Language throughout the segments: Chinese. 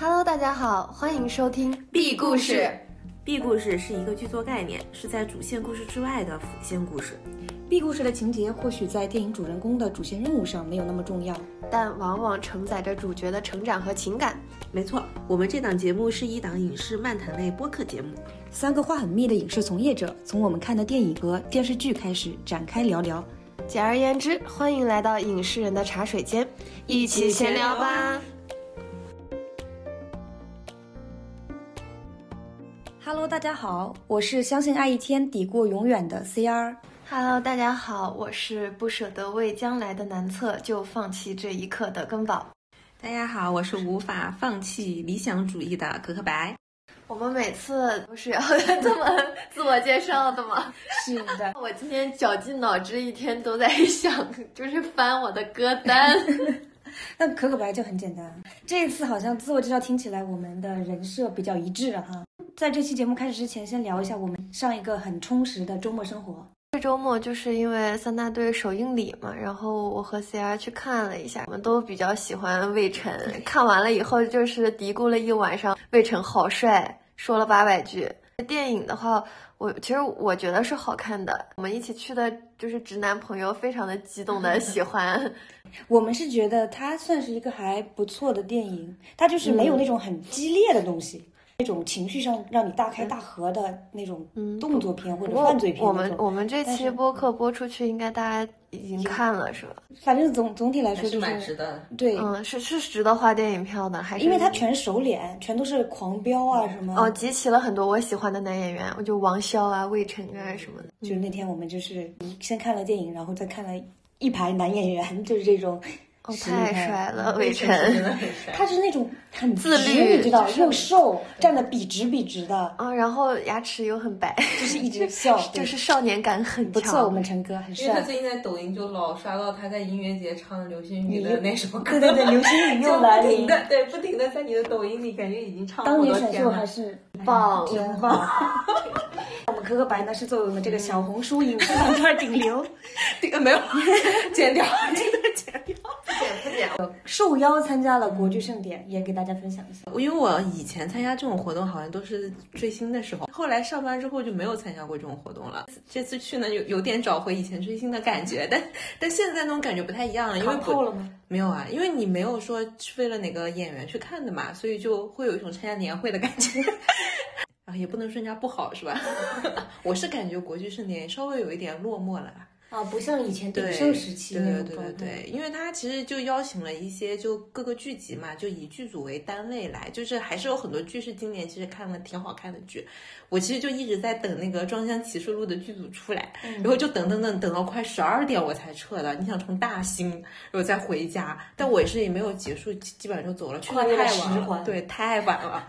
Hello，大家好，欢迎收听 B 故事。B 故事是一个剧作概念，是在主线故事之外的辅线故事。B 故事的情节或许在电影主人公的主线任务上没有那么重要，但往往承载着主角的成长和情感。没错，我们这档节目是一档影视漫谈类播客节目。三个话很密的影视从业者，从我们看的电影和电视剧开始展开聊聊。简而言之，欢迎来到影视人的茶水间，一起闲聊吧。Hello，大家好，我是相信爱一天抵过永远的 CR。Hello，大家好，我是不舍得为将来的难测就放弃这一刻的根宝。大家好，我是无法放弃理想主义的可可白。我们每次都是要这么自我介绍的吗？是的，我今天绞尽脑汁，一天都在想，就是翻我的歌单。那可可白就很简单。这一次好像自我介绍听起来我们的人设比较一致了哈。在这期节目开始之前，先聊一下我们上一个很充实的周末生活。这周末就是因为三大队首映礼嘛，然后我和 CR 去看了一下，我们都比较喜欢魏晨。看完了以后，就是嘀咕了一晚上，魏晨好帅，说了八百句。电影的话，我其实我觉得是好看的。我们一起去的就是直男朋友，非常的激动的 喜欢。我们是觉得它算是一个还不错的电影，它就是没有那种很激烈的东西，那种情绪上让你大开大合的那种动作片或者犯罪片我们那种。我们这期播客播出去，应该大家已经看了是吧？反正总总体来说就蛮值得。对，嗯，是是值得花电影票的，还是因为它全熟脸，全都是狂飙啊什么。哦，集齐了很多我喜欢的男演员，我就王骁啊、魏晨啊什么的。就那天我们就是先看了电影，然后再看了一排男演员，就是这种。哦，太帅了，魏晨。他是那种很自律你知道，又瘦，站得笔直笔直的，啊，然后牙齿又很白，就是一直笑，就是少年感很强。不错，我们陈哥很帅因为他。最近在抖音就老刷到他在音乐节唱的流星雨的那首歌，对对对，流星雨又 来临。不停的对，不停的在你的抖音里，感觉已经唱了当年选秀多天了还是棒真棒。我们可可白呢是作为我们这个小红书影视板块顶流，这个没有 剪掉，这个剪掉。不剪不剪。受邀参加了国剧盛典，也给大家分享一下。因为我以前参加这种活动，好像都是追星的时候，后来上班之后就没有参加过这种活动了。这次去呢，有有点找回以前追星的感觉，但但现在那种感觉不太一样了，因为看透了吗？没有啊，因为你没有说是为了哪个演员去看的嘛，所以就会有一种参加年会的感觉。啊，也不能说人家不好是吧？我是感觉国剧盛典稍微有一点落寞了啦。啊，不像以前鼎对，盛时期对对对。对对，因为他其实就邀请了一些就各个剧集嘛，就以剧组为单位来，就是还是有很多剧是今年其实看了挺好看的剧。我其实就一直在等那个《装箱启示录》的剧组出来，然后就等等等等到快十二点我才撤的。你想从大兴然后再回家，但我也是也没有结束，基基本上就走了，去的太晚了，对，太晚了。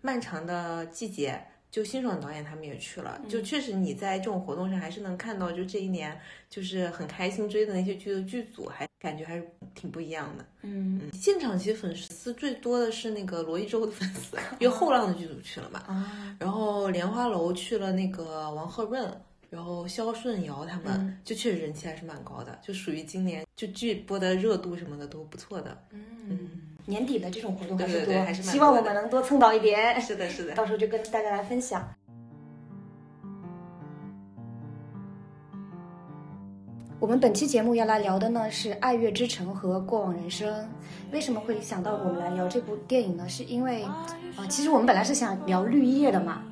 漫长的季节。就辛爽导演他们也去了，嗯就确实你在这种活动上还是能看到，就这一年就是很开心追的那些剧的剧组，还感觉还是挺不一样的。嗯嗯，现场其实粉丝最多的是那个罗一舟的粉丝，因为后浪的剧组去了嘛，啊，然后莲花楼去了那个王鹤润。然后肖顺尧他们、嗯就确实人气还是蛮高的，就属于今年就剧播的热度什么的都不错的。嗯，年底的这种活动还是多，对对还是蛮希望我们能多蹭到一点，是的，是的。到时候就跟大家来分享。我们本期节目要来聊的呢是《爱乐之城》和《过往人生》。为什么会想到我们来聊这部电影呢？是因为啊、呃其实我们本来是想聊绿叶的嘛，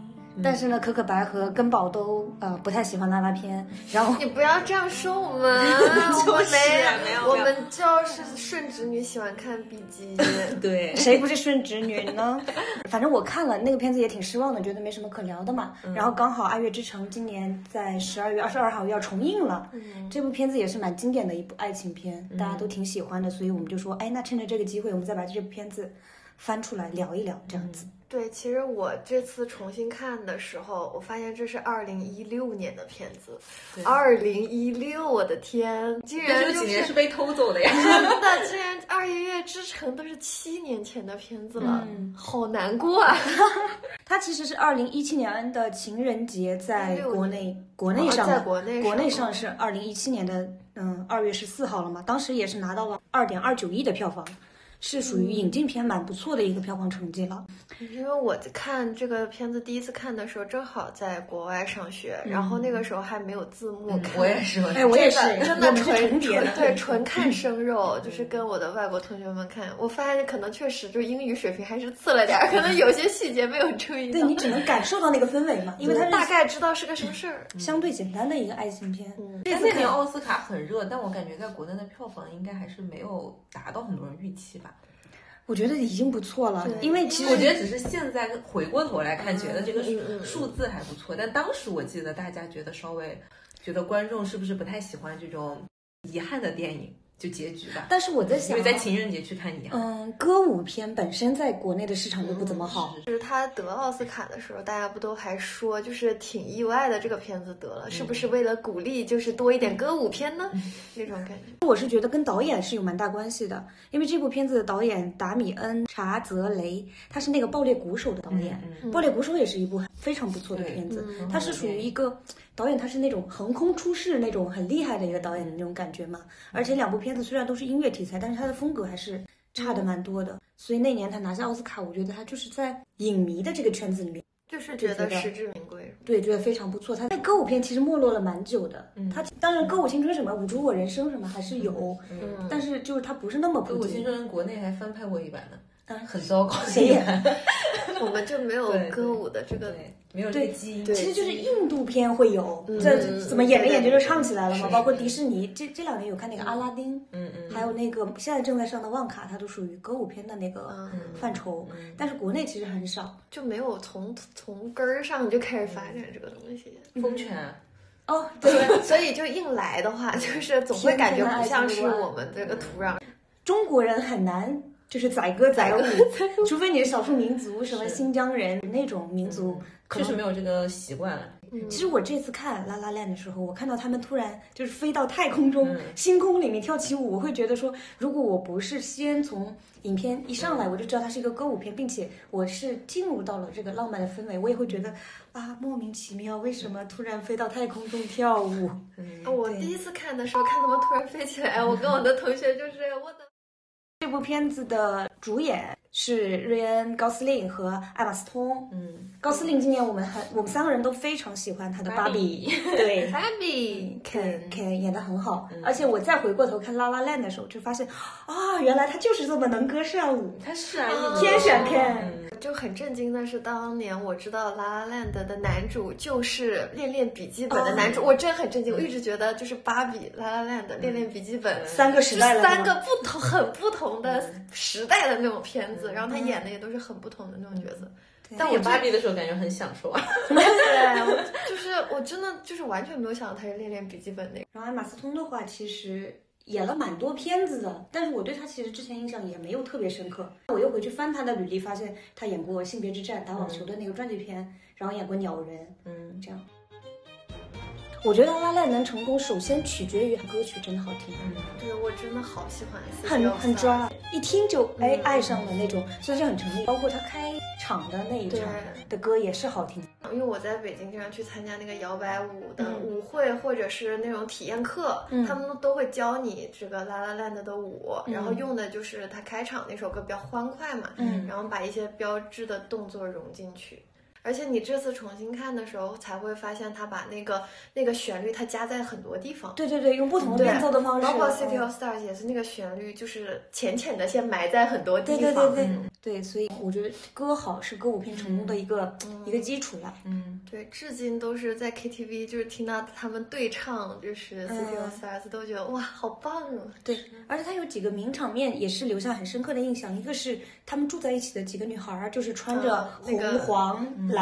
但是呢，可可白和根宝都呃不太喜欢拉拉片，然后你不要这样说我们，我们没没有我们就是顺直女，喜欢看 B G。对，谁不是顺直女呢？反正我看了那个片子也挺失望的，觉得没什么可聊的嘛。然后刚好《爱乐之城》今年在十二月二十二号要重映了，这部片子也是蛮经典的一部爱情片，大家都挺喜欢的，所以我们就说，哎，那趁着这个机会，我们再把这部片子翻出来聊一聊，这样子。对，其实我这次重新看的时候，我发现这是二零一六年的片子。二零一六，我的天，竟然这就几年是被偷走的呀。真的，竟然《二月之城》都是七年前的片子了，嗯好难过啊！它其实是二零一七年的情人节在国内国内哦上的，在国内国内上上是二零一七年的嗯二月十四号了嘛，当时也是拿到了二点二九亿的票房，是属于引进片蛮不错的一个票房成绩了。因为我看这个片子第一次看的时候，正好在国外上学，然后那个时候还没有字幕看。我也是，哎，我也是，真的纯重叠，对，纯看生肉，就是跟我的外国同学们看，我发现可能确实就英语水平还是次了点，可能有些细节没有注意到。对你只能感受到那个氛围嘛，因为他大概知道是个什么事儿，相对简单的一个爱情片。这次年奥斯卡很热，但我感觉在国内的票房应该还是没有达到很多人预期吧。我觉得已经不错了，因为其实我觉得只是现在回过头来看，觉得这个数字还不错。但当时我记得大家觉得稍微觉得观众是不是不太喜欢这种遗憾的电影。就结局吧。但是我在想，因为在情人节去看你。嗯，歌舞片本身在国内的市场就不怎么好。就是他得奥斯卡的时候，大家不都还说，就是挺意外的，这个片子得了，是不是为了鼓励，就是多一点歌舞片呢？那种感觉。我是觉得跟导演是有蛮大关系的，因为这部片子的导演达米恩·查泽雷，他是那个《爆裂鼓手》的导演，《爆裂鼓手》也是一部非常不错的片子，他是属于一个。导演他是那种横空出世那种很厉害的一个导演的那种感觉嘛，而且两部片子虽然都是音乐题材，但是他的风格还是差的蛮多的。所以那年他拿下奥斯卡，我觉得他就是在影迷的这个圈子里面，就是觉得实至名归。对，觉得非常不错。他在歌舞片其实没落了蛮久的，他当然歌舞青春什么舞出我人生什么还是有，但是就是他不是那么歌舞青春国内还翻拍过一版呢。但是很糟糕，谁演？我们就没有歌舞的这个，没有这个基因。其实就是印度片会有，这怎么演着演着就唱起来了嘛？包括迪士尼，这这两年有看那个阿拉丁，嗯嗯，还有那个现在正在上的旺卡，它都属于歌舞片的那个范畴。但是国内其实很少，就没有从从根儿上就开始发展这个东西。风犬，哦，对，所以就硬来的话，就是总会感觉不像是我们这个土壤。中国人很难。就是载歌载舞，除非你是少数民族，什么新疆人那种民族，确实没有这个习惯了。其实我这次看《拉拉链》的时候，我看到他们突然就是飞到太空中、星空里面跳起舞，我会觉得说，如果我不是先从影片一上来我就知道它是一个歌舞片，并且我是进入到了这个浪漫的氛围，我也会觉得啊，莫名其妙，为什么突然飞到太空中跳舞？我第一次看的时候，看他们突然飞起来，我跟我的同学就是我的。这部片子的主演是瑞恩·高斯令和艾玛斯通。嗯，高斯令今年我们很，我们三个人都非常喜欢他的芭比。对，芭比，Ken Ken 演的很好。而且我再回过头看《拉拉 La Land》的时候，就发现啊，原来他就是这么能歌善舞。他是啊，天选 Ken。就很震惊的是，当年我知道《拉拉 La Land》的男主就是《恋恋笔记本》的男主，我真很震惊。我一直觉得就是芭比，《拉拉 La Land》的《恋恋笔记本》三个时代，三个不同、很不同的时代的那种片子，然后他演的也都是很不同的那种角色。但我芭比的时候感觉很享受啊，对，就是我真的就是完全没有想到他是《恋恋笔记本》那个。然后马斯通的话，其实。演了蛮多片子的，但是我对他其实之前印象也没有特别深刻。我又回去翻他的履历，发现他演过《性别之战》打网球的那个传记片，然后演过《鸟人》，嗯，这样。我觉得拉拉能成功，首先取决于歌曲真的好听。嗯，对我真的好喜欢，很很抓，一听就哎爱上了那种，所以就很成立。包括他开场的那一场的歌也是好听。因为我在北京经常去参加那个摇摆舞的舞会，或者是那种体验课，他们都会教你这个拉拉链的的舞，然后用的就是他开场那首歌比较欢快嘛，嗯，然后把一些标志的动作融进去。而且你这次重新看的时候，才会发现他把那个那个旋律，他加在很多地方。对对对，用不同的变奏的方式。包括《City of Stars》也是那个旋律，就是浅浅的先埋在很多地方。对对对对。对，所以我觉得歌好是歌舞片成功的一个一个基础了。嗯，对，至今都是在 KTV 就是听到他们对唱，就是《City of Stars》，都觉得哇，好棒啊！对，而且它有几个名场面也是留下很深刻的印象，一个是他们住在一起的几个女孩儿，就是穿着红黄。蓝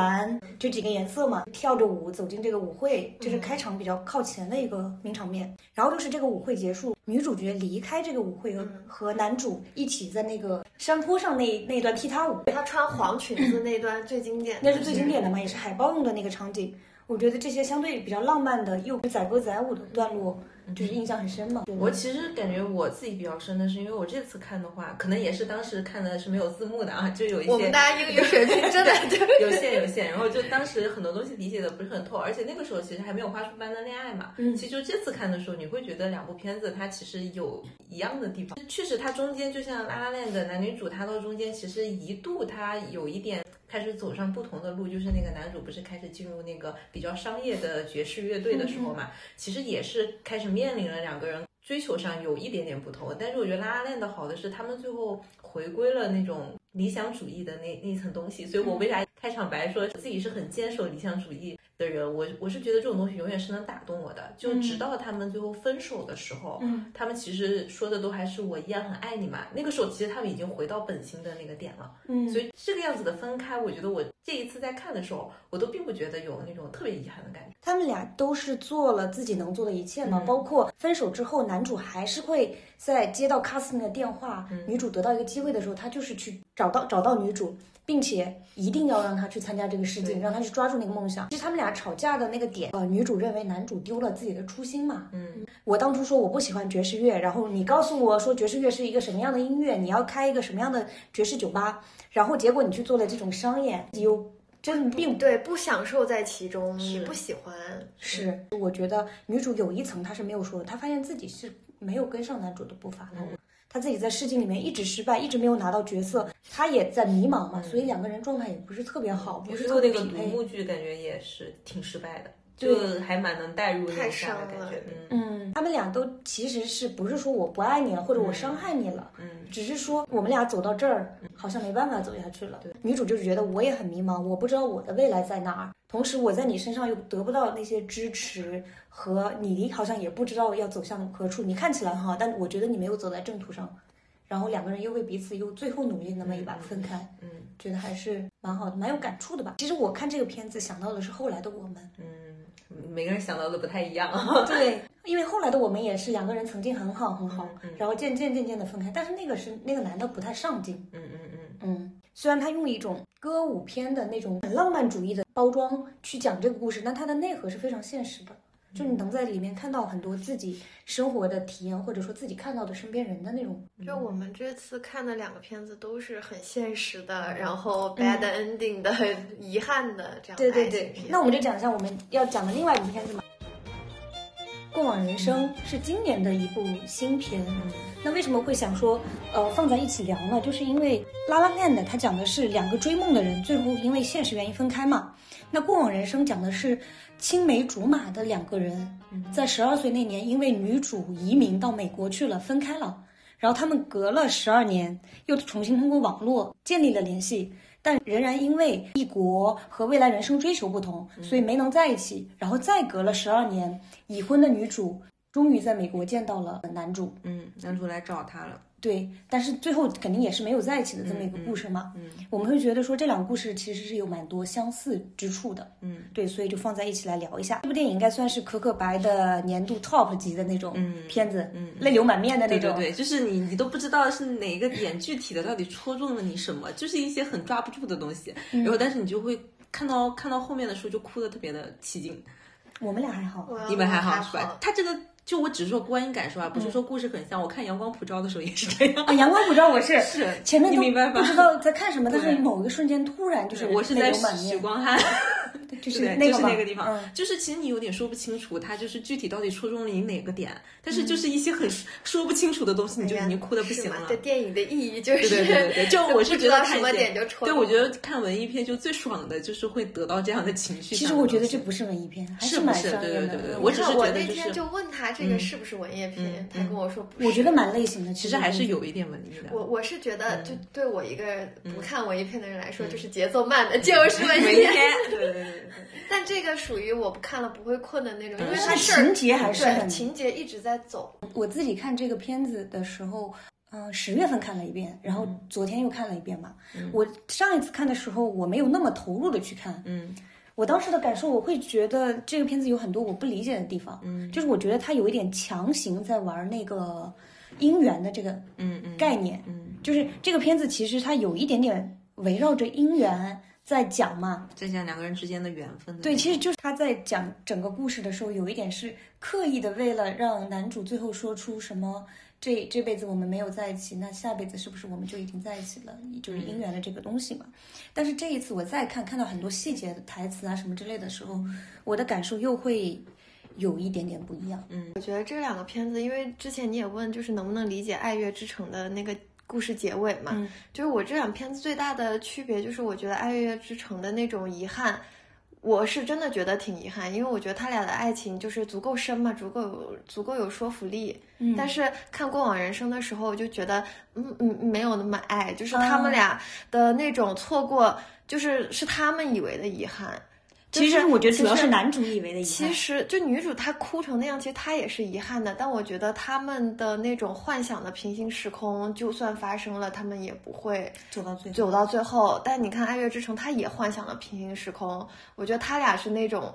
就几个颜色嘛，跳着舞走进这个舞会，这是开场比较靠前的一个名场面。然后就是这个舞会结束，女主角离开这个舞会，和男主一起在那个山坡上那那段踢踏舞。她穿黄裙子那段最经典，那是最经典的嘛，也是海报用的那个场景。我觉得这些相对比较浪漫的又载歌载舞的段落，就是印象很深嘛。我其实感觉我自己比较深的是，因为我这次看的话，可能也是当时看的是没有字幕的啊，就有一些我们大家英语水平真的 有限有限，然后就当时很多东西理解的不是很透，而且那个时候其实还没有《花束般的恋爱》嘛。嗯，其实就这次看的时候，你会觉得两部片子它其实有一样的地方，确实它中间就像《拉拉链》的男女主，他到中间其实一度他有一点开始走上不同的路，就是那个男主不是开始进入那个比较商业的爵士乐队的时候嘛，其实也是开始面临了两个人追求上有一点点不同。但是我觉得《拉拉链》的好的是他们最后回归了那种理想主义的那那层东西，所以我为啥开场白说自己是很坚守理想主义？的人，我我是觉得这种东西永远是能打动我的，就直到他们最后分手的时候，嗯，他们其实说的都还是我一样很爱你嘛。那个时候其实他们已经回到本心的那个点了，嗯，所以这个样子的分开，我觉得我这一次在看的时候，我都并不觉得有那种特别遗憾的感觉。他们俩都是做了自己能做的一切嘛，包括分手之后，男主还是会在接到 casting 的电话，女主得到一个机会的时候，他就是去找到找到女主。并且一定要让他去参加这个试镜，让他去抓住那个梦想。其实他们俩吵架的那个点，呃，女主认为男主丢了自己的初心嘛。嗯，我当初说我不喜欢爵士乐，然后你告诉我说爵士乐是一个什么样的音乐，你要开一个什么样的爵士酒吧，然后结果你去做了这种商业，又真并对不享受在其中，你不喜欢。是，我觉得女主有一层她是没有说的，她发现自己是没有跟上男主的步伐的。他自己在试镜里面一直失败，一直没有拿到角色，他也在迷茫嘛，所以两个人状态也不是特别好，不是特别匹配。独幕剧感觉也是挺失败的，就还蛮能带入太伤的感觉。嗯，他们俩都其实是不是说我不爱你了，或者我伤害你了，嗯，只是说我们俩走到这儿好像没办法走下去了。女主就是觉得我也很迷茫，我不知道我的未来在哪儿，同时我在你身上又得不到那些支持。和你好像也不知道要走向何处，你看起来很好，但我觉得你没有走在正途上。然后两个人又为彼此又最后努力那么一把分开，嗯，觉得还是蛮好的，蛮有感触的吧。其实我看这个片子想到的是后来的我们，嗯，每个人想到的不太一样。对，因为后来的我们也是两个人曾经很好很好，然后渐渐渐渐的分开。但是那个是那个男的不太上进，嗯嗯嗯嗯，虽然他用一种歌舞片的那种很浪漫主义的包装去讲这个故事，但它的内核是非常现实的。就你能在里面看到很多自己生活的体验，或者说自己看到的身边人的那种。就我们这次看的两个片子都是很现实的，然后 bad ending 的、遗憾的这样。对对对，那我们就讲一下我们要讲的另外一部片子嘛。过往人生是今年的一部新片，那为什么会想说呃放在一起聊呢？就是因为《拉拉链》的它讲的是两个追梦的人最后因为现实原因分开嘛。那过往人生讲的是。青梅竹马的两个人，在十二岁那年，因为女主移民到美国去了，分开了。然后他们隔了十二年，又重新通过网络建立了联系，但仍然因为异国和未来人生追求不同，所以没能在一起。然后再隔了十二年，已婚的女主终于在美国见到了男主。嗯，男主来找她了。对，但是最后肯定也是没有在一起的这么一个故事嘛。嗯，我们会觉得说这两个故事其实是有蛮多相似之处的。嗯，对，所以就放在一起来聊一下。这部电影应该算是可可白的年度 top 级的那种片子，嗯，泪流满面的那种。对对对，就是你你都不知道是哪一个点具体的到底戳中了你什么，就是一些很抓不住的东西。然后但是你就会看到看到后面的时候就哭的特别的起劲。我们俩还好，你们还好是吧？他这个。就我只是说观影感受啊，不是说故事很像。我看《阳光普照》的时候也是这样。啊，《阳光普照》我是 是前面都不知道在看什么，但是某一个瞬间突然就是我是在许光汉，就是那个那个地方，就是其实你有点说不清楚，他就是具体到底戳中了你哪个点，但是就是一些很说不清楚的东西，你就已经哭的不行了。这电影的意义就是对对对，就我是觉得什么点就戳。对，我觉得看文艺片就最爽的就是会得到这样的情绪。其实我觉得这不是文艺片，还是蛮商业的。对对对，我只是觉得那天就问他这个是不是文艺。叶片，他跟我说不是，我觉得蛮类型的，其实还是有一点文艺的。我我是觉得，就对我一个不看文艺片的人来说，就是节奏慢的，就是文艺片。对对对。但这个属于我不看了不会困的那种，因为它情节还是很情节一直在走。我自己看这个片子的时候，嗯，十月份看了一遍，然后昨天又看了一遍嘛。我上一次看的时候，我没有那么投入的去看。嗯。我当时的感受，我会觉得这个片子有很多我不理解的地方，嗯，就是我觉得它有一点强行在玩那个姻缘的这个嗯概念，嗯，就是这个片子其实它有一点点围绕着姻缘在讲嘛，在讲两个人之间的缘分。对，其实就是他在讲整个故事的时候，有一点是刻意的，为了让男主最后说出什么。这这辈子我们没有在一起，那下辈子是不是我们就已经在一起了？就是姻缘的这个东西嘛。但是这一次我再看，看到很多细节的台词啊什么之类的时候，我的感受又会有一点点不一样。嗯，我觉得这两个片子，因为之前你也问，就是能不能理解《爱乐之城》的那个故事结尾嘛？就是我这两片子最大的区别，就是我觉得《爱乐之城》的那种遗憾。我是真的觉得挺遗憾，因为我觉得他俩的爱情就是足够深嘛，足够有足够有说服力。嗯，但是看过往人生的时候，我就觉得，嗯嗯，没有那么爱，就是他们俩的那种错过，就是是他们以为的遗憾。其实我觉得主要是男主以为的遗憾。其实就女主她哭成那样，其实她也是遗憾的。但我觉得他们的那种幻想的平行时空，就算发生了，他们也不会走到最走到最后。但你看《爱乐之城》，他也幻想了平行时空。我觉得他俩是那种。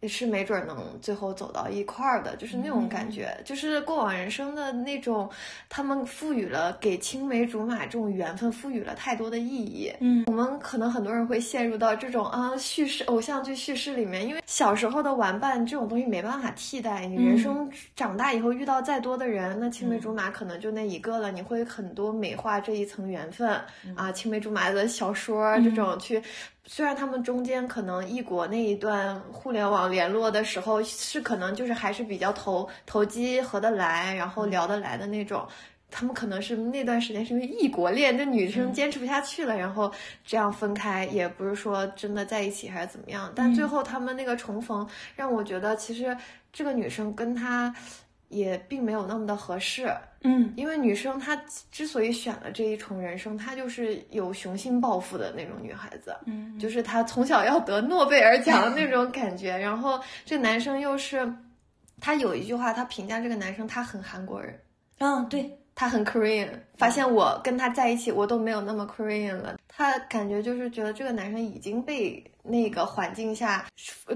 也是没准能最后走到一块儿的，就是那种感觉，就是过往人生的那种，他们赋予了给青梅竹马这种缘分赋予了太多的意义。嗯，我们可能很多人会陷入到这种啊叙事偶像剧叙事里面，因为小时候的玩伴这种东西没办法替代。你人生长大以后遇到再多的人，那青梅竹马可能就那一个了。你会很多美化这一层缘分啊，青梅竹马的小说这种去。虽然他们中间可能异国那一段互联网联络的时候是可能就是还是比较投投机合得来，然后聊得来的那种，他们可能是那段时间是因为异国恋，这女生坚持不下去了，然后这样分开，也不是说真的在一起还是怎么样，但最后他们那个重逢让我觉得其实这个女生跟他。也并没有那么的合适，嗯，因为女生她之所以选了这一重人生，她就是有雄心抱负的那种女孩子，嗯，就是她从小要得诺贝尔奖的那种感觉。然后这男生又是，他有一句话，他评价这个男生，他很韩国人，嗯，对他很 Korean。发现我跟他在一起，我都没有那么 Korean 了。他感觉就是觉得这个男生已经被。那个环境下，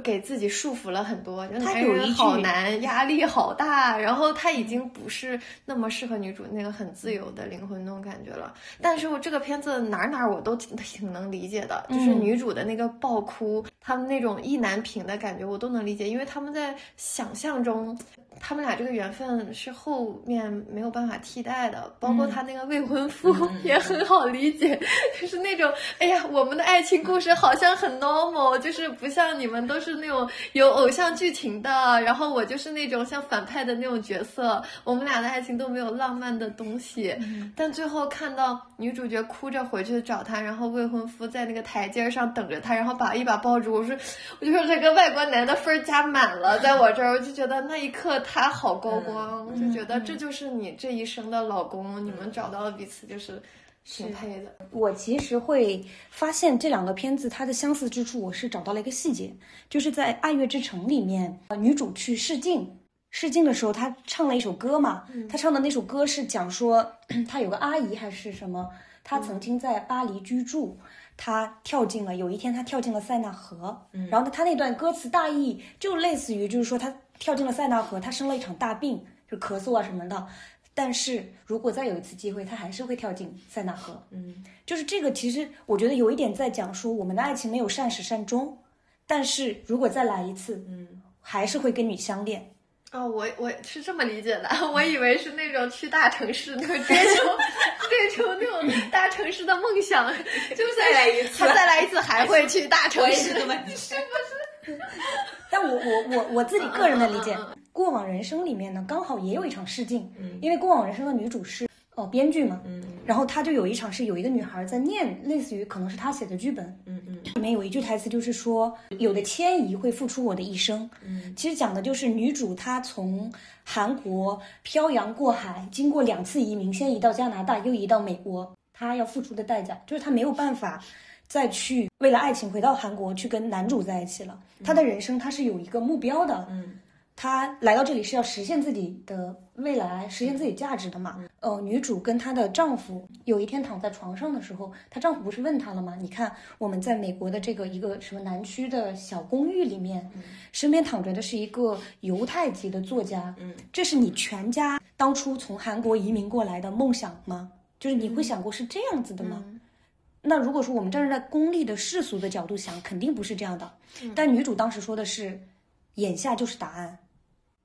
给自己束缚了很多，就男人好难，压力好大，然后他已经不是那么适合女主那个很自由的灵魂那种感觉了。但是我这个片子哪哪我都挺挺能理解的，就是女主的那个爆哭，他们那种意难平的感觉我都能理解，因为他们在想象中，他们俩这个缘分是后面没有办法替代的，包括他那个未婚夫也很好理解，就是那种哎呀，我们的爱情故事好像很 normal。就是不像你们都是那种有偶像剧情的，然后我就是那种像反派的那种角色，我们俩的爱情都没有浪漫的东西。但最后看到女主角哭着回去找他，然后未婚夫在那个台阶上等着他，然后把一把抱住，我说，我就说这个外国男的分加满了，在我这儿，我就觉得那一刻他好高光，就觉得这就是你这一生的老公，你们找到了彼此就是。挺配的。我其实会发现这两个片子它的相似之处，我是找到了一个细节，就是在《爱乐之城》里面，女主去试镜，试镜的时候她唱了一首歌嘛，她唱的那首歌是讲说 她有个阿姨还是什么，她曾经在巴黎居住，她跳进了，有一天她跳进了塞纳河，然后呢，她那段歌词大意就类似于就是说她跳进了塞纳河，她生了一场大病，就咳嗽啊什么的。但是如果再有一次机会，他还是会跳进塞纳河。嗯，就是这个，其实我觉得有一点在讲说，我们的爱情没有善始善终，但是如果再来一次，嗯，还是会跟你相恋。哦，我我是这么理解的，我以为是那种去大城市那个追求 追求那种大城市的梦想，就再来一次，他再来一次还会去大城市，是不是？但我我我我自己个人的理解。过往人生里面呢，刚好也有一场试镜，因为过往人生的女主是哦编剧嘛，嗯，然后她就有一场是有一个女孩在念，类似于可能是她写的剧本，嗯嗯，里面有一句台词就是说，有的迁移会付出我的一生，嗯，其实讲的就是女主她从韩国漂洋过海，经过两次移民，先移到加拿大，又移到美国，她要付出的代价就是她没有办法再去为了爱情回到韩国去跟男主在一起了，她的人生她是有一个目标的，嗯。她来到这里是要实现自己的未来，实现自己价值的嘛？呃，女主跟她的丈夫有一天躺在床上的时候，她丈夫不是问她了吗？你看我们在美国的这个一个什么南区的小公寓里面，身边躺着的是一个犹太籍的作家，嗯，这是你全家当初从韩国移民过来的梦想吗？就是你会想过是这样子的吗？那如果说我们站在功利的世俗的角度想，肯定不是这样的。但女主当时说的是，眼下就是答案。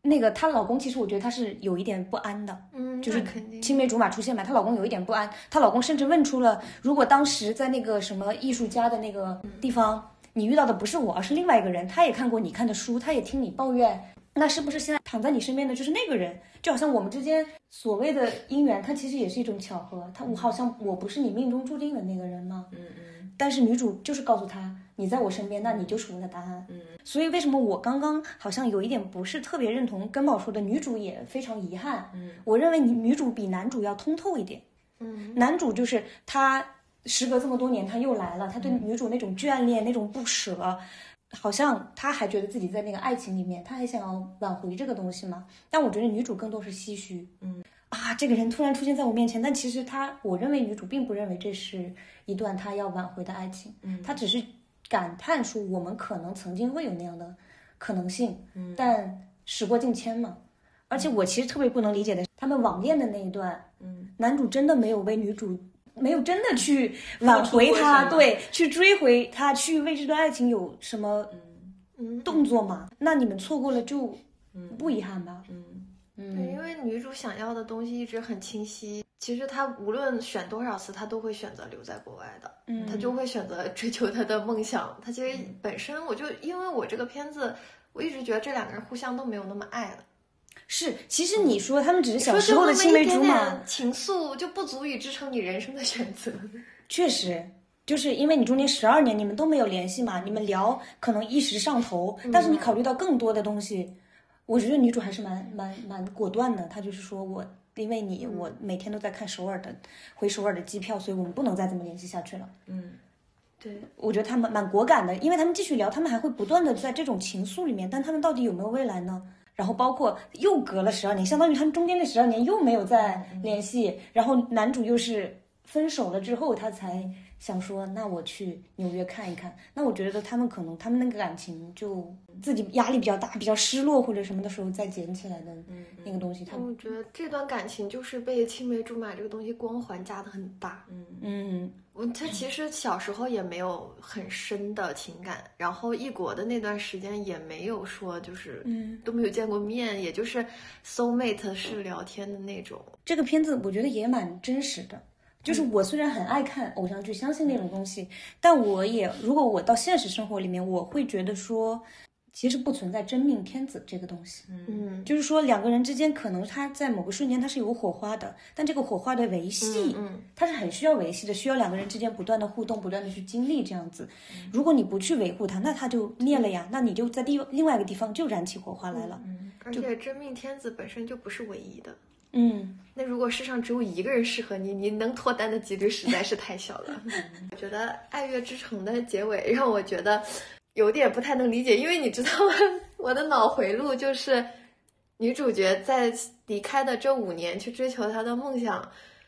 那个她老公其实我觉得他是有一点不安的，嗯，就是。青梅竹马出现嘛，她老公有一点不安，她老公甚至问出了，如果当时在那个什么艺术家的那个地方，你遇到的不是我，而是另外一个人，他也看过你看的书，他也听你抱怨，那是不是现在躺在你身边的就是那个人？就好像我们之间所谓的姻缘，它其实也是一种巧合，他我好像我不是你命中注定的那个人吗？嗯嗯但是女主就是告诉他，你在我身边，那你就是我的答案。嗯，所以为什么我刚刚好像有一点不是特别认同根宝说的，女主也非常遗憾。嗯，我认为女女主比男主要通透一点。嗯，男主就是他，时隔这么多年他又来了，他对女主那种眷恋、那种不舍，好像他还觉得自己在那个爱情里面，他还想要挽回这个东西嘛。但我觉得女主更多是唏嘘。嗯。啊，这个人突然出现在我面前，但其实他，我认为女主并不认为这是一段她要挽回的爱情，嗯她只是感叹说我们可能曾经会有那样的可能性，嗯但时过境迁嘛。而且我其实特别不能理解的是，他们网恋的那一段，嗯，男主真的没有为女主，没有真的去挽回付出过她，对，去追回他，去为这段爱情有什么嗯，动作吗？那你们错过了就不遗憾吧？嗯对，因为女主想要的东西一直很清晰。其实她无论选多少次，她都会选择留在国外的。嗯她就会选择追求她的梦想。她其实本身，我就因为我这个片子，我一直觉得这两个人互相都没有那么爱了。是，其实你说他们只是小说时候的青梅竹马点，情愫就不足以支撑你人生的选择。确实，就是因为你中间十二年你们都没有联系嘛，你们聊可能一时上头，但是你考虑到更多的东西，我觉得女主还是蛮蛮蛮果断的。她就是说我因为你，我每天都在看首尔的回首尔的机票，所以我们不能再这么联系下去了。嗯对，我觉得他们蛮果敢的，因为他们继续聊，他们还会不断的在这种情愫里面，但他们到底有没有未来呢？然后包括又隔了十二年，相当于他们中间那十二年又没有再联系，然后男主又是分手了之后，他才想说，那我去纽约看一看。那我觉得他们可能他们那个感情就自己压力比较大，比较失落或者什么的时候再捡起来的那个东西，他们我觉得这段感情就是被青梅竹马这个东西光环加的很大。嗯我他其实小时候也没有很深的情感，然后异国的那段时间也没有说就是嗯，都没有见过面，也就是 soul mate 是聊天的那种。这个片子我觉得也蛮真实的。就是我虽然很爱看偶像剧，相信那种东西，但我也如果我到现实生活里面，我会觉得说，其实不存在真命天子这个东西。嗯，就是说两个人之间可能他在某个瞬间他是有火花的，但这个火花的维系，嗯它是很需要维系的，需要两个人之间不断的互动，不断的去经历这样子。如果你不去维护它，那它就灭了呀，那你就在另另外一个地方就燃起火花来了。嗯而且真命天子本身就不是唯一的。嗯那如果世上只有一个人适合你，你能脱单的几率实在是太小了。我觉得《爱乐之城》的结尾让我觉得有点不太能理解，因为你知道吗？我的脑回路就是女主角在离开的这五年去追求她的梦想。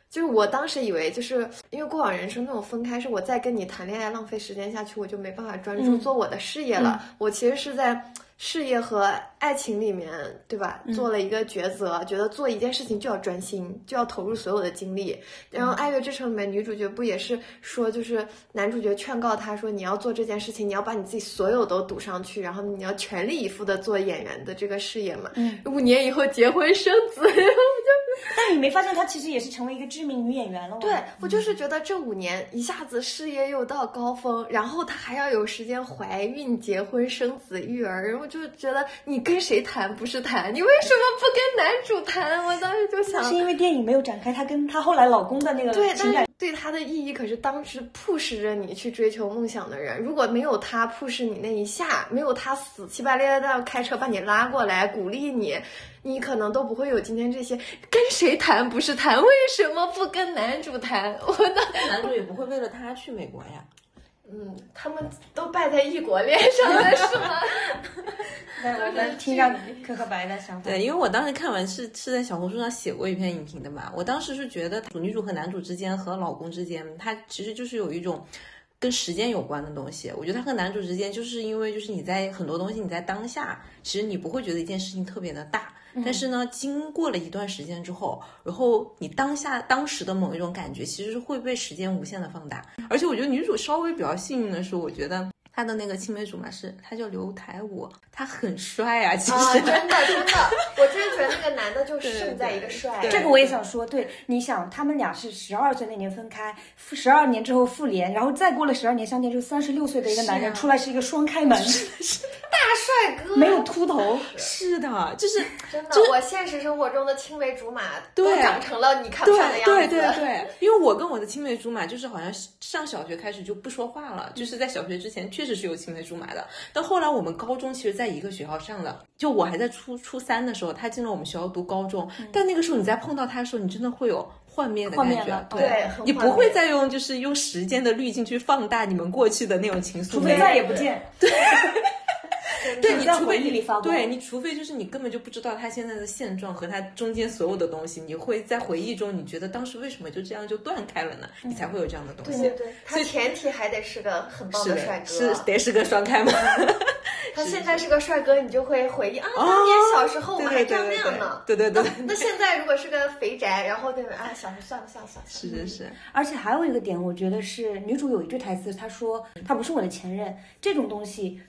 就是我当时以为，就是因为过往人生那种分开，是我再跟你谈恋爱浪费时间下去，我就没办法专注嗯做我的事业了。我其实是在事业和爱情里面，对吧？做了一个抉择，觉得做一件事情就要专心，就要投入所有的精力。然后《爱乐之城》里面女主角不也是说，就是男主角劝告她说，你要做这件事情，你要把你自己所有都赌上去，然后你要全力以赴的做演员的这个事业嘛。嗯，五年以后结婚生子，但你没发现她其实也是成为一个知名女演员了吗？对我就是觉得这五年一下子事业又到高峰，然后她还要有时间怀孕、结婚、生子、育儿，我就觉得你跟谁谈不是谈？你为什么不跟男主谈？我当时就想是，因为电影没有展开她跟她后来老公的那个对，情感对他的意义可是当时 push 着你去追求梦想的人，如果没有他 push 你那一下，没有他死乞白赖的要开车把你拉过来鼓励你，你可能都不会有今天这些。跟谁谈不是谈？为什么不跟男主谈？我的，男主也不会为了他去美国呀。嗯，他们都败在异国恋上了，是吗？我们听一下可可白的想法。对，因为我当时看完是是在小红书上写过一篇影评的嘛，我当时是觉得女主和男主之间和老公之间，他其实就是有一种跟时间有关的东西。我觉得他和男主之间，就是因为就是你在很多东西你在当下，其实你不会觉得一件事情特别的大，但是呢，经过了一段时间之后，然后你当下当时的某一种感觉，其实是会被时间无限的放大。而且我觉得女主稍微比较幸运的是，我觉得。他的那个青梅竹马是，他叫刘台武，他很帅啊，其实真的真的，我真的觉得那个男的就胜在一个帅。这个我也想说，对，你想他们俩是十二岁那年分开，十二年之后复联，然后再过了十二年相见，就三十六岁的一个男人出来是一个双开门，大帅哥，没有秃头，是的，就是真的，我现实生活中的青梅竹马都长成了你看不上的样子。对对对，因为我跟我的青梅竹马就是好像上小学开始就不说话了，就是在小学之前确实。是有青梅竹马的，但后来我们高中其实在一个学校上的，就我还在初初三的时候，他进了我们学校读高中，但那个时候你再碰到他的时候，你真的会有幻灭的感觉，对，你不会再用就是用时间的滤镜去放大你们过去的那种情愫，除非再也不见，对。对你除非你对你除非就是你根本就不知道他现在的现状和他中间所有的东西，你会在回忆中，你觉得当时为什么就这样就断开了呢？你才会有这样的东西。对对对，他前提还得是个很棒的帅哥，是得是个双开吗？他现在是个帅哥，你就会回忆啊，当年小时候我们还这样那样呢。对对对。那现在如果是个肥宅，然后对啊，小时候算了算了算了。是是是。而且还有一个点，我觉得是女主有一句台词，她说：“他不是我的前任。”这种东西。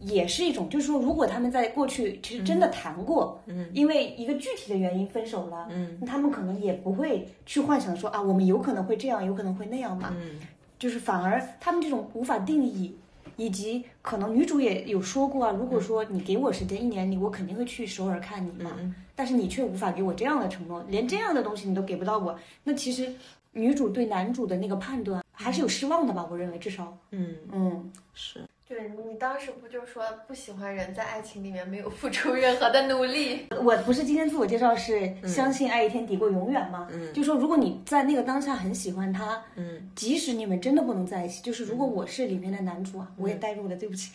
也是一种，就是说，如果他们在过去其实真的谈过，嗯，因为一个具体的原因分手了，嗯，他们可能也不会去幻想说啊，我们有可能会这样，有可能会那样嘛，嗯，就是反而他们这种无法定义，以及可能女主也有说过啊，如果说你给我时间一年里，我肯定会去首尔看你嘛，但是你却无法给我这样的承诺，连这样的东西你都给不到我，那其实女主对男主的那个判断还是有失望的吧？我认为至少，嗯。嗯。是。对你当时不就说不喜欢人在爱情里面没有付出任何的努力？我不是今天自我介绍是相信爱一天抵过永远吗？嗯，就说如果你在那个当下很喜欢他，嗯，即使你们真的不能在一起，就是如果我是里面的男主啊，我也代入了，对不起。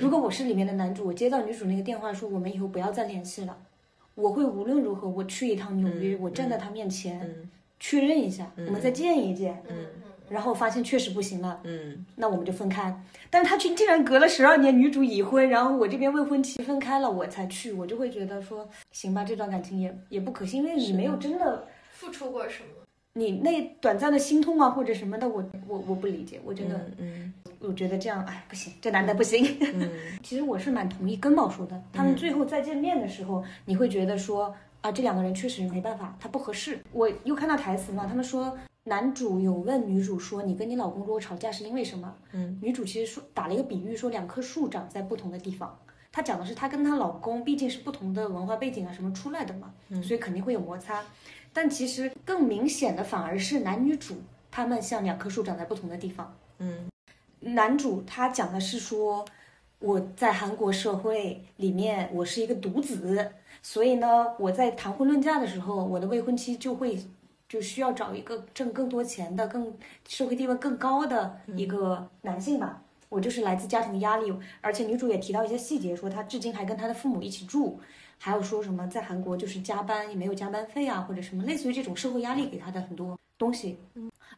如果我是里面的男主，我接到女主那个电话说我们以后不要再联系了，我会无论如何我去一趟纽约，我站在他面前确认一下，我们再见一见。嗯。然后发现确实不行了，嗯，那我们就分开。但是他却竟然隔了十二年，女主已婚，然后我这边未婚妻分开了，我才去，我就会觉得说，行吧，这段感情也也不可信，因为你没有真的付出过什么，你那短暂的心痛啊或者什么的，我我我不理解，我觉得，嗯，我觉得这样，哎，不行，这男的不行。嗯，其实我是蛮同意根宝说的，他们最后再见面的时候，你会觉得说，啊，这两个人确实没办法，他不合适。我又看到台词嘛，他们说。男主有问女主说：“你跟你老公如果吵架是因为什么？”嗯，女主其实说打了一个比喻，说两棵树长在不同的地方。她讲的是她跟她老公毕竟是不同的文化背景啊什么出来的嘛，所以肯定会有摩擦。但其实更明显的反而是男女主他们像两棵树长在不同的地方。嗯，男主他讲的是说我在韩国社会里面我是一个独子，所以呢我在谈婚论嫁的时候，我的未婚妻就会。就需要找一个挣更多钱的、更社会地位更高的一个男性吧。我就是来自家庭的压力，而且女主也提到一些细节，说她至今还跟她的父母一起住，还有说什么在韩国就是加班也没有加班费啊，或者什么类似于这种社会压力给她的很多东西。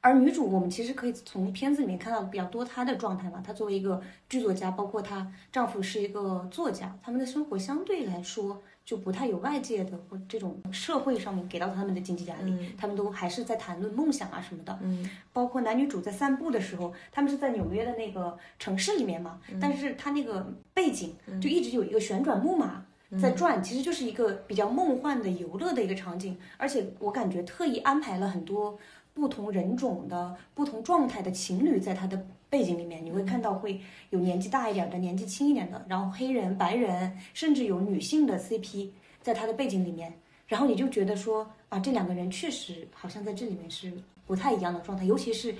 而女主我们其实可以从片子里面看到比较多她的状态嘛。她作为一个剧作家，包括她丈夫是一个作家，他们的生活相对来说。就不太有外界的或这种社会上面给到他们的经济压力，他们都还是在谈论梦想啊什么的。嗯，包括男女主在散步的时候，他们是在纽约的那个城市里面嘛，但是他那个背景就一直有一个旋转木马在转，其实就是一个比较梦幻的游乐的一个场景，而且我感觉特意安排了很多不同人种的不同状态的情侣在他的。背景里面你会看到会有年纪大一点的，年纪轻一点的，然后黑人、白人，甚至有女性的 CP 在他的背景里面，然后你就觉得说啊，这两个人确实好像在这里面是不太一样的状态，尤其是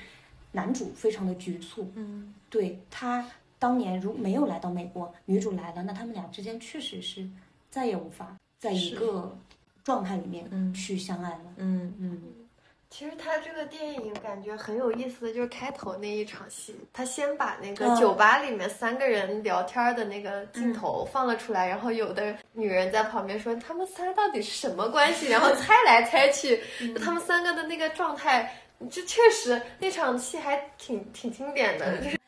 男主非常的局促，嗯，对他当年如没有来到美国，女主来了，那他们俩之间确实是再也无法在一个状态里面去相爱了，嗯。嗯。其实他这个电影感觉很有意思的就是开头那一场戏，他先把那个酒吧里面三个人聊天的那个镜头放了出来，然后有的女人在旁边说他们仨到底是什么关系，然后猜来猜去，他们三个的那个状态，这确实那场戏还挺挺经典的，就是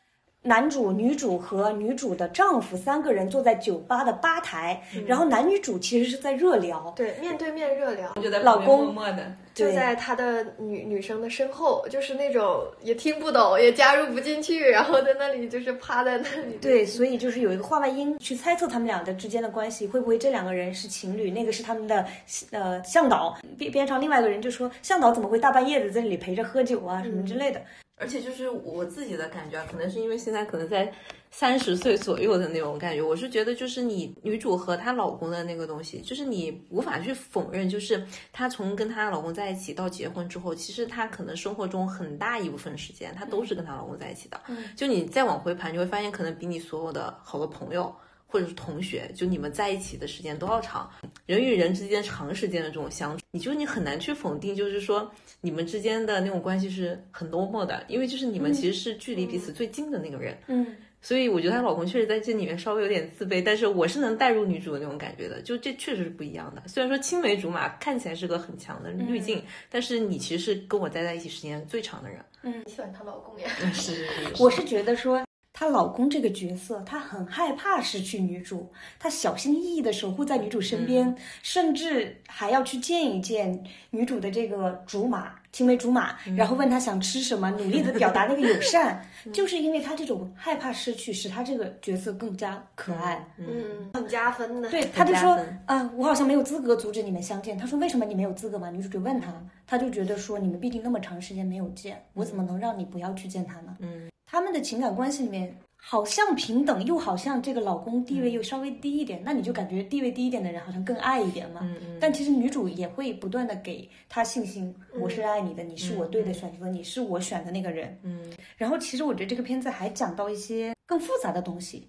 男主、女主和女主的丈夫三个人坐在酒吧的吧台，然后男女主其实是在热聊。对，面对面热聊，就在老公默默的，就在他的女女生的身后，就是那种也听不懂，也加入不进去，然后在那里就是趴在那里。对，所以就是有一个话外音去猜测他们俩的之间的关系，会不会这两个人是情侣？那个是他们的呃向导，边边上另外一个人就说向导怎么会大半夜的在这里陪着喝酒啊什么之类的。而且就是我自己的感觉啊，可能是因为现在可能在三十岁左右的那种感觉，我是觉得就是你女主和她老公的那个东西，就是你无法去否认，就是她从跟她老公在一起到结婚之后，其实她可能生活中很大一部分时间她都是跟她老公在一起的。就你再往回盘，你会发现可能比你所有的好多朋友。或者是同学，就你们在一起的时间都要长，人与人之间长时间的这种相处，你就你很难去否定，就是说你们之间的那种关系是很 normal 的，因为就是你们其实是距离彼此最近的那个人，嗯，所以我觉得她老公确实在这里面稍微有点自卑，但是我是能带入女主的那种感觉的，就这确实是不一样的。虽然说青梅竹马看起来是个很强的滤镜，但是你其实是跟我待在一起时间最长的人。嗯你喜欢她老公呀？是是是，我是觉得说。她老公这个角色，他很害怕失去女主，他小心翼翼的守护在女主身边，甚至还要去见一见女主的这个竹马青梅竹马，然后问她想吃什么，努力的表达那个友 善，就是因为他这种害怕失去，使他这个角色更加可爱。嗯，很加分的。对，他就说啊，我好像没有资格阻止你们相见。他说为什么你没有资格嘛？女主就问他，他就觉得说你们毕竟那么长时间没有见，我怎么能让你不要去见他呢？嗯，他们的情感关系里面好像平等，又好像这个老公地位又稍微低一点，那你就感觉地位低一点的人好像更爱一点嘛。嗯。嗯。但其实女主也会不断的给他信心，我是爱你的，你是我对的选择，你是我选的那个人。嗯。然后其实我觉得这个片子还讲到一些更复杂的东西。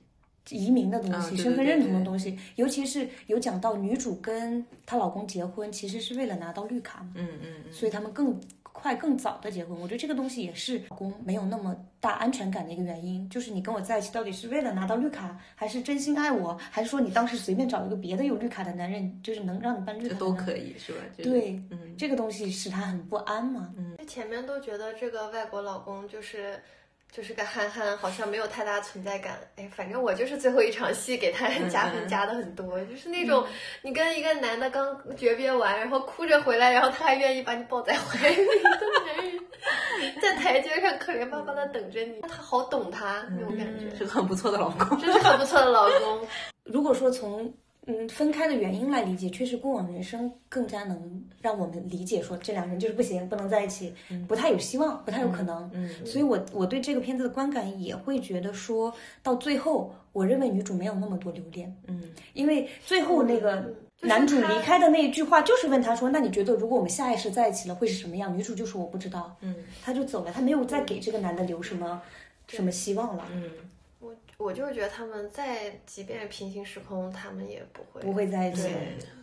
移民的东西，啊对对身份认同的东西，尤其是有讲到女主跟她老公结婚，其实是为了拿到绿卡嘛，嗯嗯嗯，所以他们更快、更早的结婚。我觉得这个东西也是老公没有那么大安全感的一个原因，就是你跟我在一起到底是为了拿到绿卡，还是真心爱我，还是说你当时随便找一个别的有绿卡的男人，就是能让你办绿卡都可以是吧？对，嗯这个东西使他很不安嘛。嗯前面都觉得这个外国老公就是就是个憨憨，好像没有太大存在感。哎，反正我就是最后一场戏给他 加分加的很多，就是那种你跟一个男的刚诀别完，然后哭着回来，然后他还愿意把你抱在怀里的男人，在台阶上可怜巴巴的等着你，他好懂他那种感觉，是个很不错的老公。真是很不错的老公。如果说从嗯分开的原因来理解，确实过往人生更加能让我们理解说这两人就是不行，不能在一起，不太有希望，不太有可能。嗯所以我我对这个片子的观感也会觉得说到最后，我认为女主没有那么多留恋，嗯因为最后那个男主离开的那一句话，就是问他说：“那你觉得如果我们下一世在一起了会是什么样？”女主就说：“我不知道。”嗯他就走了，他没有再给这个男的留什么什么希望了，嗯，我我就是觉得他们在即便平行时空，他们也不会不会在一起，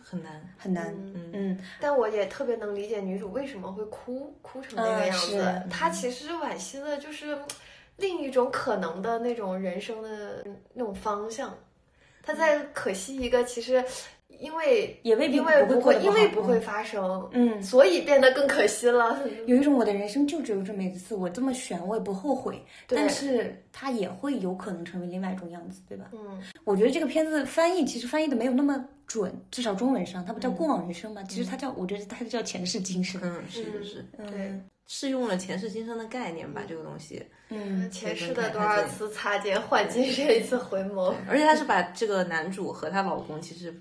很难。很难。嗯嗯，但我也特别能理解女主为什么会哭，哭成那个嗯样子。是她其实惋惜的就是另一种可能的那种人生的那种方向。她在可惜一个其实因为也未必因为会不会因为不会嗯发生，嗯所以变得更可惜了。有一种我的人生就只有这么一次，我这么选我也不后悔，但是它也会有可能成为另外一种样子，对吧？嗯，我觉得这个片子翻译其实翻译的没有那么准，至少中文上它不嗯叫过往人生嘛，其实它叫我觉得它叫前世今生。嗯，是是是，对，是用了前世今生的概念吧，这个东西。嗯，前世的多少次擦肩，换今生一次回眸。而且他是把这个男主和她老公其实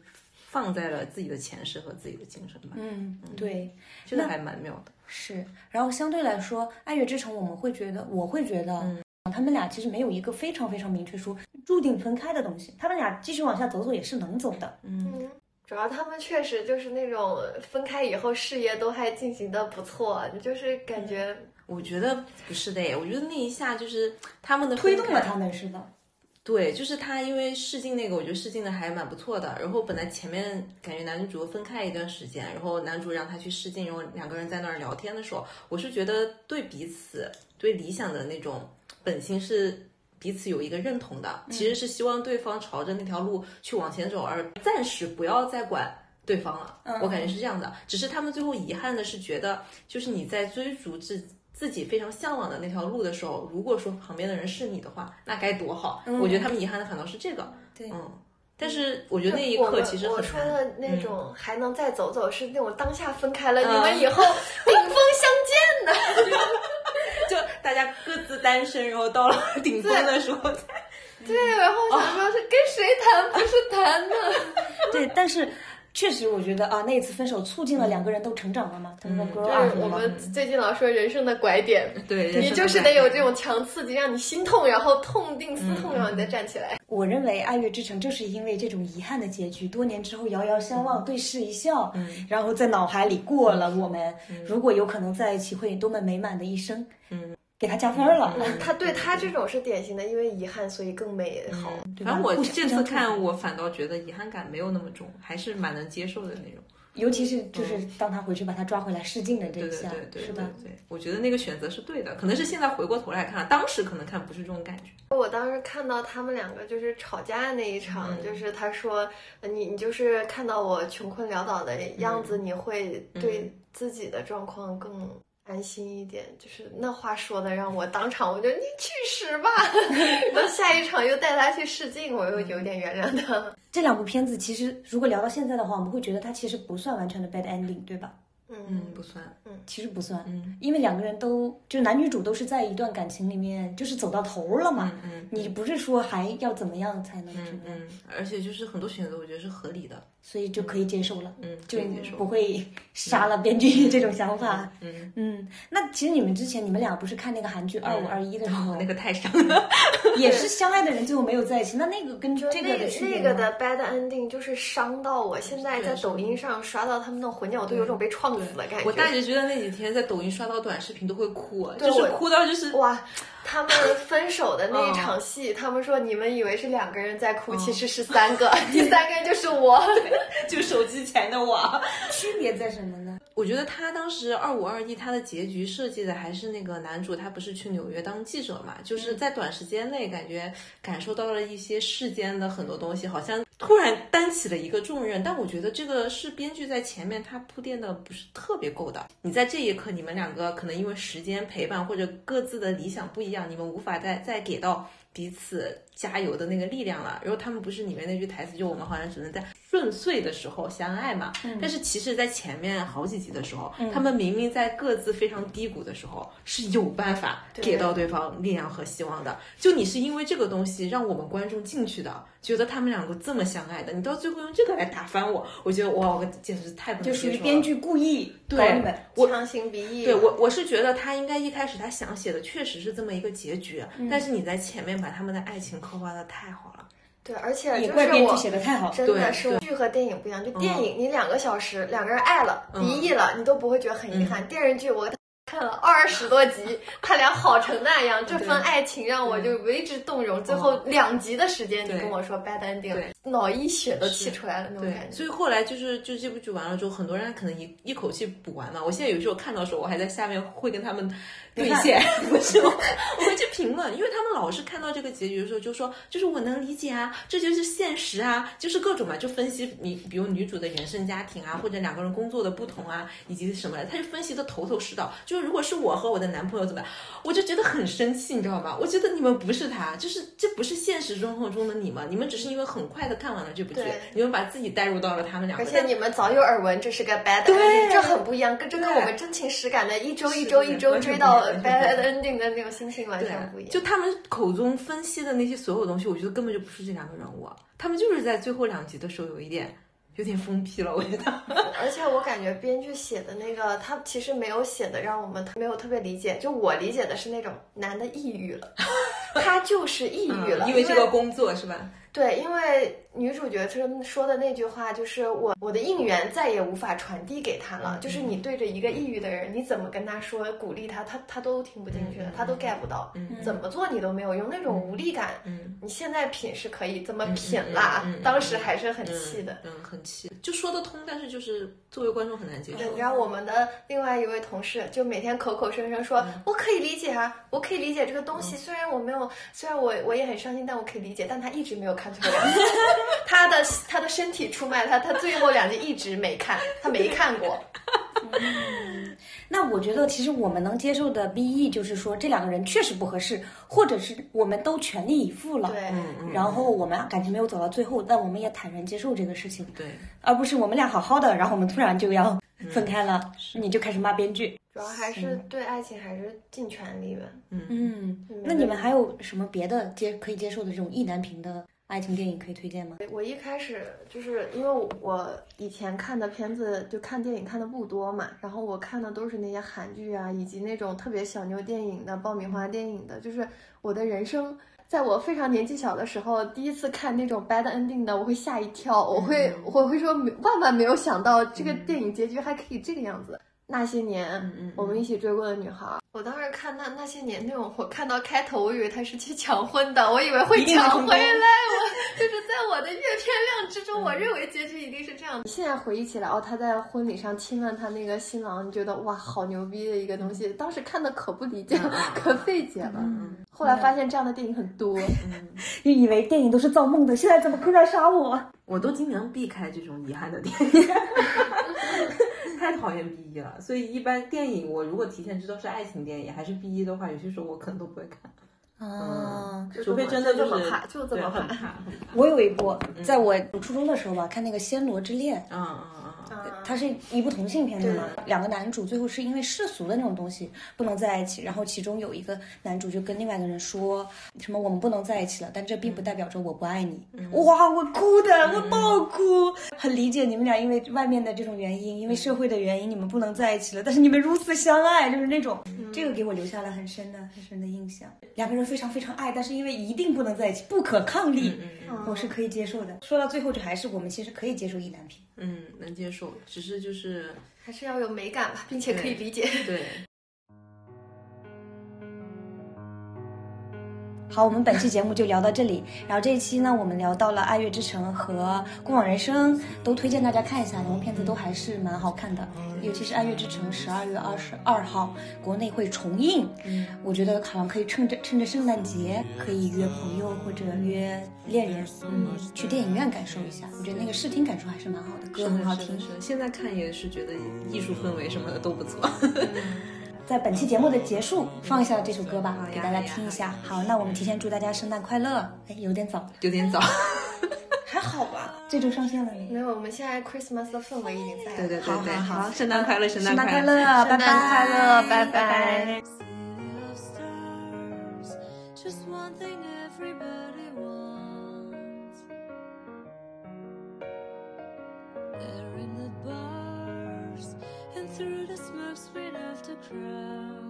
放在了自己的前世和自己的今生吧，嗯，对，这个还蛮妙的。是。然后相对来说，《爱乐之城》我们会觉得，我会觉得。嗯他们俩其实没有一个非常非常明确说注定分开的东西，他们俩继续往下走走也是能走的。嗯，主要他们确实就是那种分开以后事业都还进行的不错，就是感觉我觉得不是的耶，我觉得那一下就是他们的推动了他们是的，对，就是他因为试镜那个，我觉得试镜的还蛮不错的。然后本来前面感觉男女主分开一段时间，然后男主让他去试镜，然后两个人在那儿聊天的时候，我是觉得对彼此对理想的那种本心是彼此有一个认同的，其实是希望对方朝着那条路去往前走，而暂时不要再管。对方了，我感觉是这样的。只是他们最后遗憾的是，觉得就是你在追逐自自己非常向往的那条路的时候，如果说旁边的人是你的话，那该多好！我觉得他们遗憾的反倒是这个，对，嗯。但是我觉得那一刻其实我说的那嗯种还能再走走，是那种当下分开了，你们以后顶峰相见的，就大家各自单身，然后到了顶峰的时候，对，然后想说是跟谁谈，不是谈呢？对，但是。确实，我觉得啊，那一次分手促进了两个人都成长了嘛，他们 up 我们最近老说人生的拐点，对你就是得有这种强刺激，让你心痛，然后痛定思痛，然后你再站起来。我认为《爱乐之城》就是因为这种遗憾的结局，多年之后遥遥相望，对视一笑，然后在脑海里过了我们如果有可能在一起会多么美满的一生，嗯，给他加分了。他对他这种是典型的，因为遗憾所以更美好。反正我这次看，我反倒觉得遗憾感没有那么重，还是蛮能接受的那种。尤其是就是当他回去把他抓回来试镜的这一下，对对对，是吧？对，我觉得那个选择是对的，可能是现在回过头来看，当时可能看不是这种感觉。我当时看到他们两个就是吵架那一场，就是他说你你就是看到我穷困潦倒的样子，你会对自己的状况更。安心一点，就是那话说的，让我当场我就你去死吧。然后下一场又带他去试镜，我又有点原谅他。这两部片子其实如果聊到现在的话，我们会觉得它其实不算完全的 bad ending，对吧？嗯，不算，嗯，其实不算，嗯，因为两个人都就男女主都是在一段感情里面，就是走到头了嘛，嗯，你不是说还要怎么样才能，嗯嗯，而且就是很多选择，我觉得是合理的，所以就可以接受了，嗯，就不会杀了编剧这种想法，嗯嗯，那其实你们之前你们俩不是看那个韩剧二五二一的时候，那个太伤了，也是相爱的人最后没有在一起，那那个跟这个那个的 bad ending 就是伤到我，现在在抖音上刷到他们的婚戒，我都有种被创死的感觉。我大姐觉得那几天在抖音刷到短视频都会哭，就是哭到就是哇，他们分手的那一场戏，他们说你们以为是两个人在哭，其实是三个，第三个人就是我，就手机前的我。区别在什么呢？我觉得他当时二五二一，他的结局设计的还是那个男主，他不是去纽约当记者嘛，就是在短时间内感觉感受到了一些世间的很多东西，好像突然担起了一个重任。但我觉得这个是编剧在前面他铺垫的不是特别够的。你在这一刻，你们两个可能因为时间陪伴或者各自的理想不一样，你们无法再再给到彼此加油的那个力量了。然后他们不是里面那句台词，就我们好像只能在顺遂的时候相爱嘛。但是其实，在前面好几集的时候，他们明明在各自非常低谷的时候，是有办法给到对方力量和希望的。就你是因为这个东西让我们观众进去的，觉得他们两个这么相爱的，你到最后用这个来打翻我，我觉得哇，我简直是太不能就属于。编剧故意对你们。强行鼻翼。对我，我是觉得他应该一开始他想写的确实是这么一个结局，嗯但是你在前面把他们的爱情刻画的太好了。对，而且就是我写的太好，真的对对是剧和电影不一样，就电影你两个小时两个人爱了离异了，你都不会觉得很遗憾。电视剧我看了二十多集，他俩好成那样，这份爱情让我就为之动容。最后两集的时间，你跟我说 bad ending，对脑溢血都气出来了那种感，觉。所以后来就是就这部剧完了之后，很多人可能一一口气补完嘛。我现在有时候看到的时候，我还在下面会跟他们对线，不是我我会去评论，因为他们老是看到这个结局的时候就说，就是我能理解啊，这就是现实啊，就是各种嘛，就分析你比如女主的原生家庭啊，或者两个人工作的不同啊，以及什么，他就分析的头头是道。就是如果是我和我的男朋友怎么样，我就觉得很生气，你知道吗？我觉得你们不是他，就是这不是现实生活中的你们，你们只是因为很快的看完了这部剧，你们把自己带入到了他们两个。而且你们早有耳闻，这是个 bad 对这很不一样，跟这跟我们真情实感的一周一周一周追到 bad ending 的那种心情完对全不一样。就他们口中分析的那些所有东西，我觉得根本就不是这两个人物啊，他们就是在最后两集的时候有一点有点疯批了，我觉得。而且我感觉编剧写的那个，他其实没有写的让我们没有特别理解。就我理解的是那种男的抑郁了，他就是抑郁了，嗯因为这个工作是吧？对，因为女主角她说的那句话就是我我的应援再也无法传递给他了。就是你对着一个抑郁的人，你怎么跟他说鼓励他，他他都听不进去的，他都 get 不到，怎么做你都没有用，那种无力感。嗯，你现在品是可以这么品啦，当时还是很气的。嗯，很气，就说得通，但是就是作为观众很难接受。对，然后我们的另外一位同事就每天口口声声说，我可以理解啊，我可以理解这个东西，虽然我没有，虽然我我也很伤心，但我可以理解，但他一直没有看最后两集，他的他的身体出卖他，他最后两集一直没看，他没看过。那我觉得其实我们能接受的 BE 就是说这两个人确实不合适，或者是我们都全力以赴了，对，然后我们感情没有走到最后，但我们也坦然接受这个事情，对，而不是我们俩好好的，然后我们突然就要分开了，你就开始骂编剧。主要还是对爱情还是尽全力吧。嗯，那你们还有什么别的接可以接受的这种意难平的爱情电影可以推荐吗？我一开始就是因为我以前看的片子就看电影看的不多嘛，然后我看的都是那些韩剧啊，以及那种特别小妞电影的、爆米花电影的。就是我的人生，在我非常年纪小的时候，第一次看那种 bad ending 的，我会吓一跳，我会我会说万万没有想到这个电影结局还可以这个样子。那些年，我们一起追过的女孩，我当时看那那些年那种，我看到开头，我以为他是去抢婚的，我以为会抢回来，我就是在我的阅片量之中，我认为结局一定是这样。现在回忆起来，哦，他在婚礼上亲了他那个新郎，你觉得哇，好牛逼的一个东西。当时看的可不理解，可费解了。后来发现这样的电影很多，就以为电影都是造梦的，现在怎么突然杀我？我都尽量避开这种遗憾的电影。太讨厌 B E 了，所以一般电影我如果提前知道是爱情电影还是 B E 的话，有些时候我可能都不会看。啊，除非真的这么怕，就这么怕。我有一部，在我读初中的时候吧，看那个《暹罗之恋》。嗯嗯嗯。它是一部同性片对吗？两个男主最后是因为世俗的那种东西不能在一起，然后其中有一个男主就跟另外一个人说什么我们不能在一起了，但这并不代表着我不爱你。哇，我哭的，我爆哭，很理解你们俩因为外面的这种原因，因为社会的原因，你们不能在一起了，但是你们如此相爱，就是那种，这个给我留下了很深的很深的印象。两个人非常非常爱，但是因为一定不能在一起，不可抗力，我是可以接受的。说到最后，就还是我们其实可以接受意难平。嗯，能接受，只是就是还是要有美感吧，并且可以理解。对。好，我们本期节目就聊到这里。然后这一期呢，我们聊到了《爱乐之城》和《过往人生》，都推荐大家看一下，两部片子都还是蛮好看的。尤其是《爱乐之城》，十二月二十二号国内会重映。嗯，我觉得好像可以趁着趁着圣诞节，可以约朋友或者约恋人，嗯，去电影院感受一下。我觉得那个视听感受还是蛮好的，歌很好听。现在看也是觉得艺术氛围什么的都不错。在本期节目的结束，放一下这首歌吧，给大家听一下。好，那我们提前祝大家圣诞快乐。哎，有点早，有点早，还好吧？这周上线了没？没有，我们现在 Christmas 的氛围已经在。对对对对，好，圣诞快乐，圣诞快乐，圣诞快乐，拜拜。through the smoke screen of the crowd.